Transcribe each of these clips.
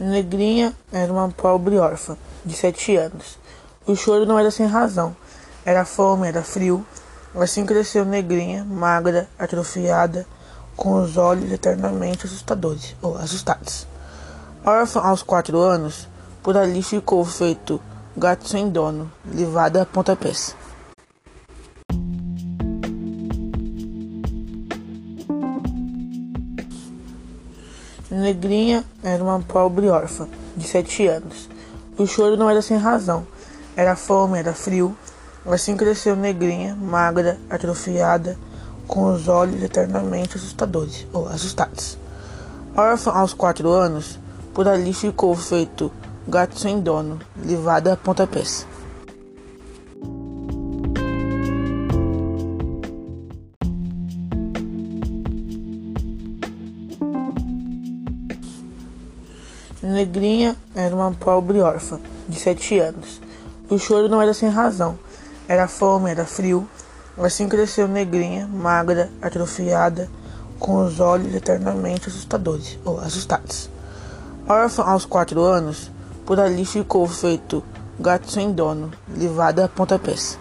Negrinha era uma pobre órfã, de sete anos. O choro não era sem razão. Era fome, era frio. Assim cresceu Negrinha, magra, atrofiada, com os olhos eternamente assustadores, ou assustados. Órfã aos quatro anos, por ali ficou feito gato sem dono, levada a pontapés. Negrinha era uma pobre órfã, de sete anos. O choro não era sem razão. Era fome, era frio. Assim cresceu Negrinha, magra, atrofiada, com os olhos eternamente assustadores, ou assustados. Órfã aos quatro anos, por ali ficou feito gato sem dono, levada a pontapés. Negrinha era uma pobre órfã, de sete anos. O choro não era sem razão. Era fome, era frio. Assim cresceu Negrinha, magra, atrofiada, com os olhos eternamente assustadores, ou assustados. Órfã aos quatro anos, por ali ficou feito gato sem dono, levada a pontapés.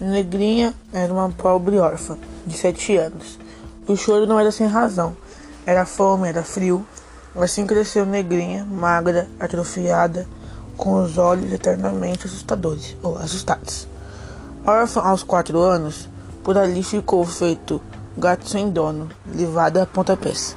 Negrinha era uma pobre órfã, de sete anos. O choro não era sem razão. Era fome, era frio. Assim cresceu Negrinha, magra, atrofiada, com os olhos eternamente assustadores, ou assustados. Órfã aos quatro anos, por ali ficou feito gato sem dono, levada a pontapés.